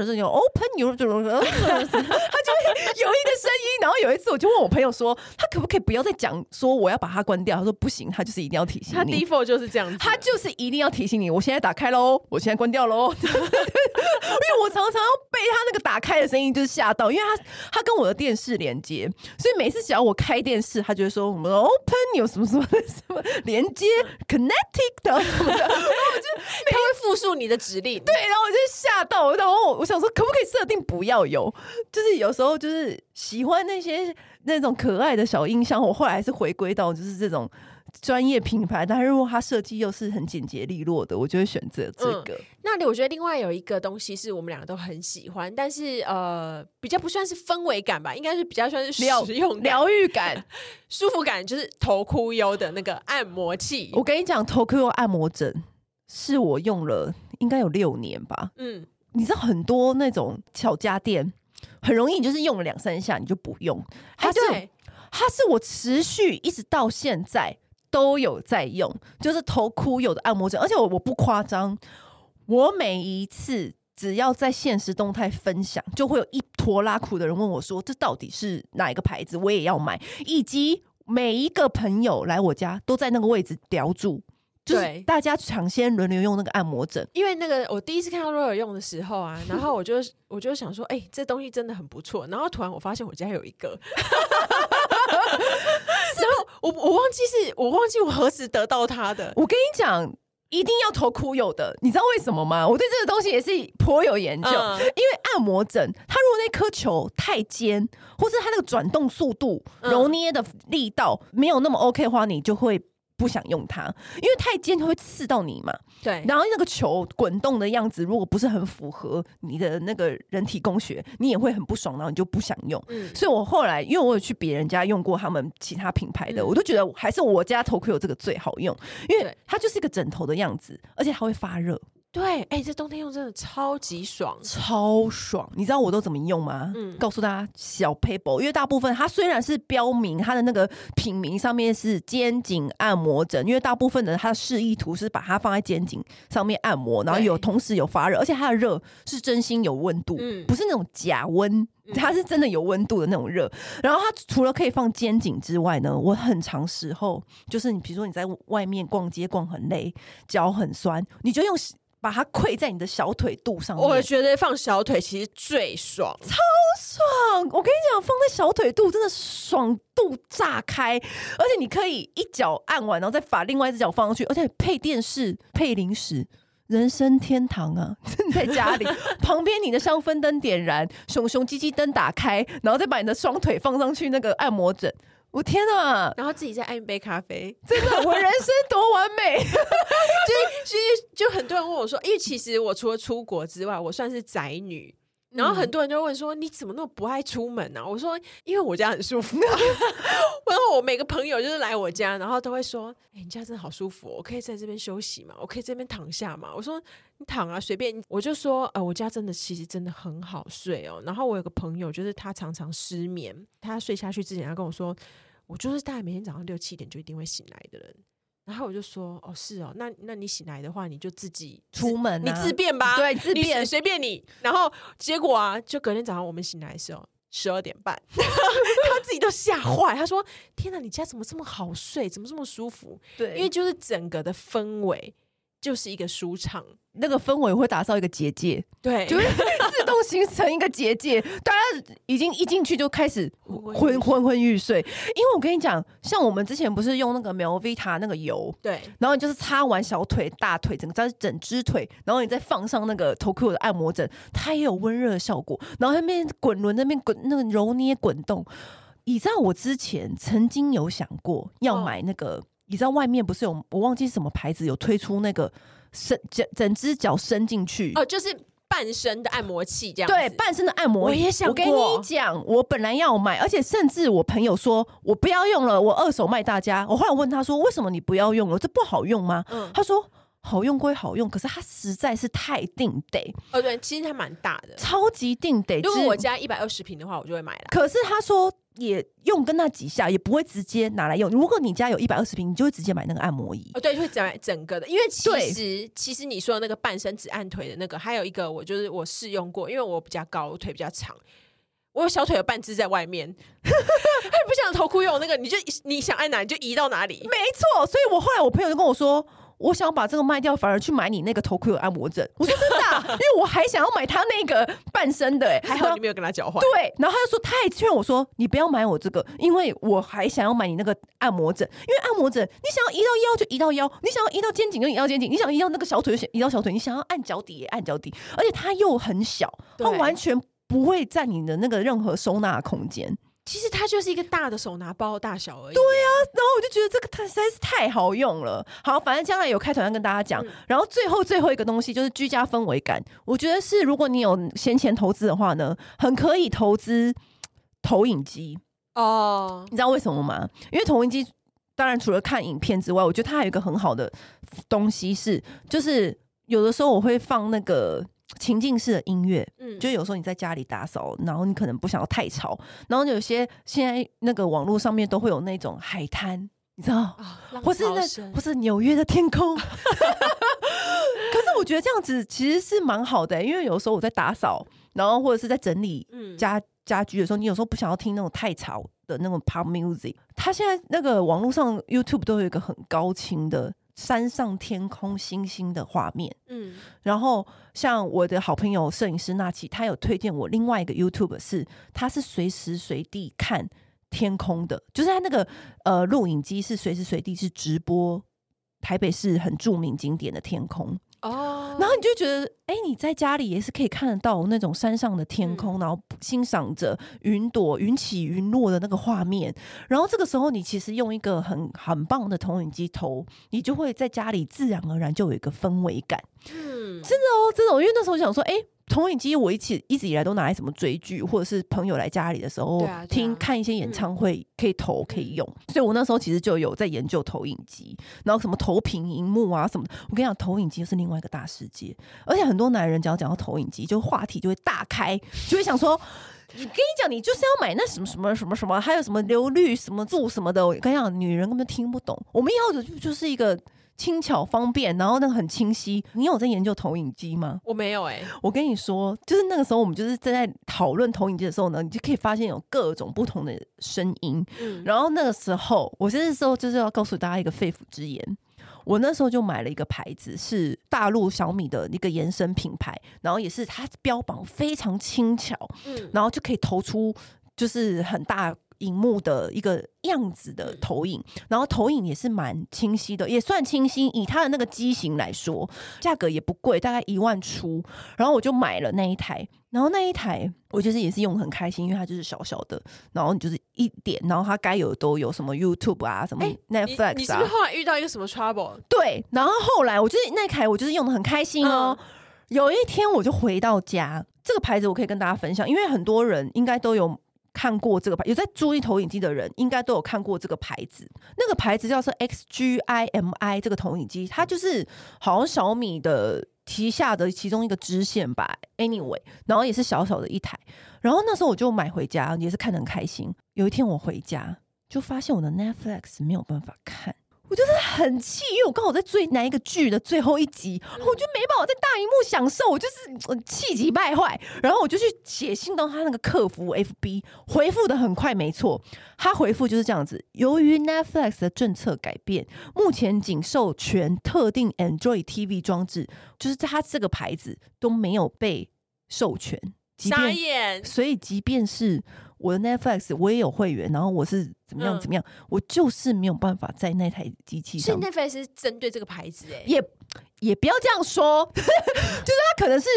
[SPEAKER 1] 这种 open you，他就会有一个声音。然后有一次，我就问我朋友说，他可不可以不要再讲说我要把它关掉？他说不行，他就是一定要提醒你。他
[SPEAKER 2] default 就是这样子，
[SPEAKER 1] 他就是一定要提醒你，我现在打开喽，我现在关掉喽。因为我常常要被他那个打开的声音就是吓到，因为他他跟我的电视连接，所以每次。只要我开电视，他就会说我们 open 有什么什么什么连接 connectic 的什么的，然后我就
[SPEAKER 2] 他会复述你的指令，
[SPEAKER 1] 对，然后我就吓到，然后我想说可不可以设定不要有，就是有时候就是喜欢那些那种可爱的小音箱，我后来还是回归到就是这种。专业品牌，但是如果它设计又是很简洁利落的，我就会选择这个。
[SPEAKER 2] 嗯、那我觉得另外有一个东西是我们两个都很喜欢，但是呃，比较不算是氛围感吧，应该是比较算是实用
[SPEAKER 1] 疗愈感、
[SPEAKER 2] 舒服感，就是 Tokuyo 的那个按摩器。
[SPEAKER 1] 我跟你讲，Tokuyo 按摩枕是我用了应该有六年吧。嗯，你知道很多那种小家电很容易，你就是用了两三下你就不用，它就它是我持续一直到现在。都有在用，就是 Tokuyo 的按摩枕，而且我我不夸张，我每一次只要在现实动态分享，就会有一坨拉苦的人问我说：“这到底是哪一个牌子？我也要买。”以及每一个朋友来我家都在那个位置叼住，对，大家抢先轮流用那个按摩枕。
[SPEAKER 2] 因为那个我第一次看到 Royal 用的时候啊，然后我就我就想说：“哎、欸，这东西真的很不错。”然后突然我发现我家有一个。然后我我忘记是我忘记我何时得到它的。
[SPEAKER 1] 我跟你讲，一定要 Tokuyo 的，你知道为什么吗？我对这个东西也是颇有研究。嗯、因为按摩枕，它如果那颗球太尖，或是它那个转动速度、揉捏的力道没有那么 OK 的话，你就会。不想用它，因为太尖会刺到你嘛。对，然后那个球滚动的样子，如果不是很符合你的那个人体工学，你也会很不爽，然后你就不想用。嗯，所以我后来，因为我有去别人家用过他们其他品牌的，嗯、我都觉得还是我家 Tokuyo 这个最好用，因为它就是一个枕头的样子，而且它会发热。
[SPEAKER 2] 对，哎、欸，这冬天用真的超级爽，
[SPEAKER 1] 超爽！你知道我都怎么用吗？嗯，告诉大家小 paper，因为大部分它虽然是标明它的那个品名上面是肩颈按摩枕，因为大部分的它的示意图是把它放在肩颈上面按摩，然后有同时有发热，而且它的热是真心有温度，嗯，不是那种假温，它是真的有温度的那种热。然后它除了可以放肩颈之外呢，我很常时候就是你比如说你在外面逛街逛很累，脚很酸，你就用。把它跪在你的小腿肚上面。
[SPEAKER 2] 我觉得放小腿其实最爽，
[SPEAKER 1] 超爽！我跟你讲，放在小腿肚真的爽度炸开，而且你可以一脚按完，然后再把另外一只脚放上去，而且配电视、配零食，人生天堂啊！你在家里 旁边，你的香氛灯点燃，熊熊鸡鸡灯打开，然后再把你的双腿放上去那个按摩枕。我天呐！
[SPEAKER 2] 然后自己再按一杯咖啡，
[SPEAKER 1] 真的，我人生多完美。就
[SPEAKER 2] 其实就很多人问我说，因为其实我除了出国之外，我算是宅女。然后很多人就问说，你怎么那么不爱出门呢、啊？我说，因为我家很舒服。然后我每个朋友就是来我家，然后都会说，哎，你家真的好舒服、哦，我可以在这边休息嘛？我可以在这边躺下嘛？我说，你躺啊，随便。我就说，呃，我家真的其实真的很好睡哦。然后我有个朋友，就是他常常失眠，他睡下去之前，他跟我说。我就是大概每天早上六七点就一定会醒来的人，然后我就说哦是哦，那那你醒来的话，你就自己
[SPEAKER 1] 出门、啊，
[SPEAKER 2] 你自便吧，
[SPEAKER 1] 对，自便
[SPEAKER 2] 随便你。然后结果啊，就隔天早上我们醒来的时候十二点半，他自己都吓坏，他说：“天哪，你家怎么这么好睡，怎么这么舒服？”
[SPEAKER 1] 对，
[SPEAKER 2] 因为就是整个的氛围就是一个舒畅，
[SPEAKER 1] 那个氛围会打造一个结界，
[SPEAKER 2] 对，
[SPEAKER 1] 就是。自动形成一个结界，大家已经一进去就开始昏昏昏欲睡。因为我跟你讲，像我们之前不是用那个 Melvita 那个油，
[SPEAKER 2] 对，
[SPEAKER 1] 然后你就是擦完小腿、大腿，整个整只腿，然后你再放上那个 Tokyo 的按摩枕，它也有温热的效果。然后那边滚轮那边滚那个揉捏滚动。你知道我之前曾经有想过要买那个，哦、你知道外面不是有我忘记什么牌子有推出那个伸整整只脚伸进去
[SPEAKER 2] 哦，就是。半身的按摩器，这样
[SPEAKER 1] 对，半身的按摩，
[SPEAKER 2] 我也想过。
[SPEAKER 1] 我跟你讲，我本来要买，而且甚至我朋友说我不要用了，我二手卖大家。我后来问他说，为什么你不要用了？这不好用吗？嗯，他说。好用归好用，可是它实在是太定得
[SPEAKER 2] 哦。对，其实它蛮大的，
[SPEAKER 1] 超级定得。
[SPEAKER 2] 如果我家一百二十平的话，我就会买了。
[SPEAKER 1] 可是他说也用跟那几下，也不会直接拿来用。如果你家有一百二十平，你就会直接买那个按摩仪。
[SPEAKER 2] 哦，对，会整整个的。因为其实其实你说的那个半身只按腿的那个，还有一个我就是我试用过，因为我比较高，腿比较长，我有小腿有半只在外面，不想头箍用那个，你就你想按哪你就移到哪里。
[SPEAKER 1] 没错，所以我后来我朋友就跟我说。我想把这个卖掉，反而去买你那个头盔有按摩枕。我说真的、啊，因为我还想要买他那个半身的、欸。
[SPEAKER 2] 还好你没有跟他交换。
[SPEAKER 1] 对，然后他就说，他还劝我说，你不要买我这个，因为我还想要买你那个按摩枕。因为按摩枕，你想要移到腰就移到腰，你想要移到肩颈就移到肩颈，你想要移到那个小腿就移到小腿，你想要按脚底也按脚底，而且它又很小，它完全不会占你的那个任何收纳空间。
[SPEAKER 2] 其实它就是一个大的手拿包大小而已。
[SPEAKER 1] 对呀、啊，然后我就觉得这个它实在是太好用了。好，反正将来有开团要跟大家讲。嗯、然后最后最后一个东西就是居家氛围感，我觉得是如果你有闲钱投资的话呢，很可以投资投影机哦。你知道为什么吗？因为投影机当然除了看影片之外，我觉得它还有一个很好的东西是，就是有的时候我会放那个。情境式的音乐，嗯，就有时候你在家里打扫，然后你可能不想要太吵，然后有些现在那个网络上面都会有那种海滩，你知道，哦、或是那或是纽约的天空。可是我觉得这样子其实是蛮好的、欸，因为有时候我在打扫，然后或者是在整理家家居的时候，你有时候不想要听那种太吵的那种 pop music。他现在那个网络上 YouTube 都有一个很高清的。山上天空星星的画面，嗯，然后像我的好朋友摄影师纳奇，他有推荐我另外一个 YouTube，是他是随时随地看天空的，就是他那个呃录影机是随时随地是直播台北市很著名景点的天空。哦，然后你就觉得，哎，你在家里也是可以看得到那种山上的天空，嗯、然后欣赏着云朵云起云落的那个画面。然后这个时候，你其实用一个很很棒的投影机投，你就会在家里自然而然就有一个氛围感。嗯，真的哦，真的，因为那时候想说，哎。投影机我一起一直以来都拿来什么追剧，或者是朋友来家里的时候、啊啊、听看一些演唱会可以投可以用，嗯、所以我那时候其实就有在研究投影机，然后什么投屏荧幕啊什么的。我跟你讲，投影机是另外一个大世界，而且很多男人只要讲到投影机，就话题就会大开，就会想说，你跟你讲，你就是要买那什么什么什么什么，还有什么流率什么柱什么的。我跟你讲，女人根本听不懂，我们要的就就是一个。轻巧方便，然后那个很清晰。你有在研究投影机吗？
[SPEAKER 2] 我没有哎、欸。
[SPEAKER 1] 我跟你说，就是那个时候我们就是正在讨论投影机的时候呢，你就可以发现有各种不同的声音。嗯，然后那个时候，我这时候就是要告诉大家一个肺腑之言。我那时候就买了一个牌子，是大陆小米的一个延伸品牌，然后也是它标榜非常轻巧，嗯，然后就可以投出就是很大。荧幕的一个样子的投影，然后投影也是蛮清晰的，也算清晰。以它的那个机型来说，价格也不贵，大概一万出。然后我就买了那一台，然后那一台我就是也是用得很开心，因为它就是小小的，然后你就是一点，然后它该有的都有，什么 YouTube 啊，什么 Netflix 啊。
[SPEAKER 2] 你，你是不是后来遇到一个什么 trouble？
[SPEAKER 1] 对，然后后来我就是那台我就是用的很开心哦。嗯、有一天我就回到家，这个牌子我可以跟大家分享，因为很多人应该都有。看过这个牌，有在注意投影机的人，应该都有看过这个牌子。那个牌子叫做 XGIMI，这个投影机，它就是好像小米的旗下的其中一个支线吧。Anyway，然后也是小小的一台。然后那时候我就买回家，也是看得很开心。有一天我回家，就发现我的 Netflix 没有办法看。我就是很气，因为我刚好在追哪一个剧的最后一集，我就没办法在大荧幕享受，我就是气急败坏。然后我就去写信到他那个客服 FB，回复的很快，没错，他回复就是这样子：由于 Netflix 的政策改变，目前仅授权特定 Android TV 装置，就是在他这个牌子都没有被授权。
[SPEAKER 2] 傻眼，
[SPEAKER 1] 所以即便是。我的 Netflix 我也有会员，然后我是怎么样怎么样，嗯、我就是没有办法在那台机器上。
[SPEAKER 2] 所以 Netflix 是针对这个牌子哎，
[SPEAKER 1] 也也不要这样说，就是他可能是。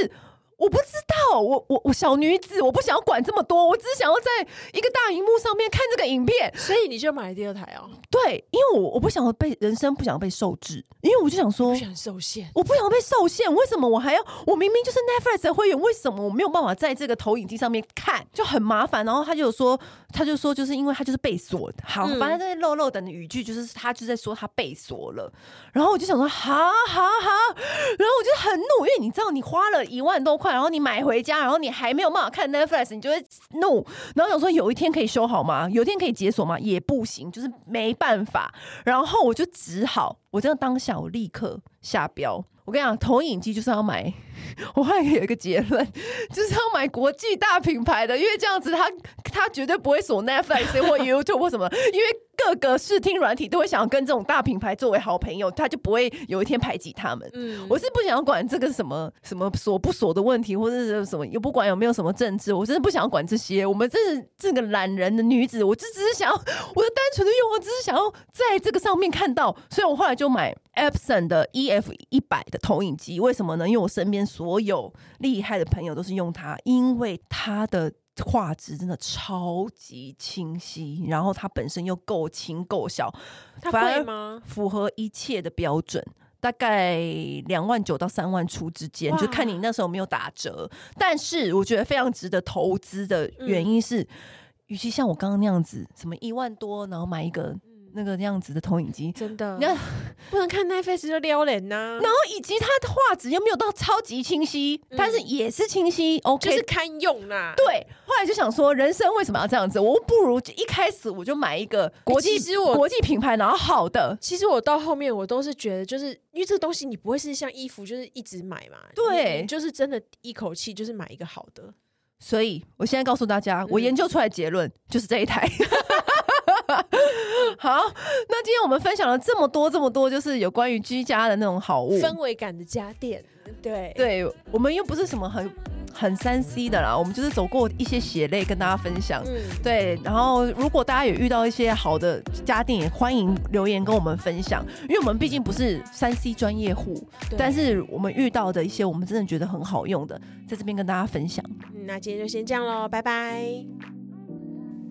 [SPEAKER 1] 我不知道，我我我小女子，我不想要管这么多，我只是想要在一个大荧幕上面看这个影片，
[SPEAKER 2] 所以你就买了第二台哦。
[SPEAKER 1] 对，因为我我不想要被人生不想要被受制，因为我就想说
[SPEAKER 2] 不想受限，
[SPEAKER 1] 我不想被受限，为什么我还要？我明明就是 Netflix 的会员，为什么我没有办法在这个投影机上面看，就很麻烦。然后他就说，他就说，就是因为他就是被锁。好，反正这些漏漏等的语句，就是他就在说他被锁了。然后我就想说，好好好，然后我就很怒，因为你知道，你花了一万多块。然后你买回家，然后你还没有办法看 Netflix，你就会怒。然后想说有一天可以修好吗？有一天可以解锁吗？也不行，就是没办法。然后我就只好，我真的当下我立刻下标。我跟你讲，投影机就是要买。我后来有一个结论，就是要买国际大品牌的，因为这样子他他绝对不会锁 Netflix 或 YouTube 或什么，因为各个视听软体都会想要跟这种大品牌作为好朋友，他就不会有一天排挤他们。嗯，我是不想要管这个什么什么锁不锁的问题，或者是什么，又不管有没有什么政治，我真的不想要管这些。我们这是这个懒人的女子，我就只是想要我的单纯的愿望，只是想要在这个上面看到，所以我后来就买。Epson 的 EF 一百的投影机，为什么呢？因为我身边所有厉害的朋友都是用它，因为它的画质真的超级清晰，然后它本身又够轻够小，
[SPEAKER 2] 它贵吗？
[SPEAKER 1] 符合一切的标准，大概两万九到三万出之间，就看你那时候有没有打折。但是我觉得非常值得投资的原因是，与、嗯、其像我刚刚那样子，什么一万多，然后买一个。那个样子的投影机，
[SPEAKER 2] 真的，你看不能看 Netflix 就撩人呐。然
[SPEAKER 1] 后以及它的画质又没有到超级清晰，嗯、但是也是清晰，OK，
[SPEAKER 2] 就是堪用啦。
[SPEAKER 1] 对，后来就想说，人生为什么要这样子？我不如一开始我就买一个国际，其实我国际品牌，然后好的。
[SPEAKER 2] 其实我到后面我都是觉得，就是因为这个东西你不会是像衣服，就是一直买嘛。
[SPEAKER 1] 对，
[SPEAKER 2] 就是真的一口气就是买一个好的。
[SPEAKER 1] 所以我现在告诉大家，我研究出来的结论、嗯、就是这一台。好，那今天我们分享了这么多这么多，就是有关于居家的那种好物、
[SPEAKER 2] 氛围感的家电。对，
[SPEAKER 1] 对我们又不是什么很很三 C 的啦，我们就是走过一些血泪跟大家分享。嗯，对。然后如果大家有遇到一些好的家电，也欢迎留言跟我们分享，因为我们毕竟不是三 C 专业户，但是我们遇到的一些我们真的觉得很好用的，在这边跟大家分享。
[SPEAKER 2] 嗯，那今天就先这样喽，拜拜。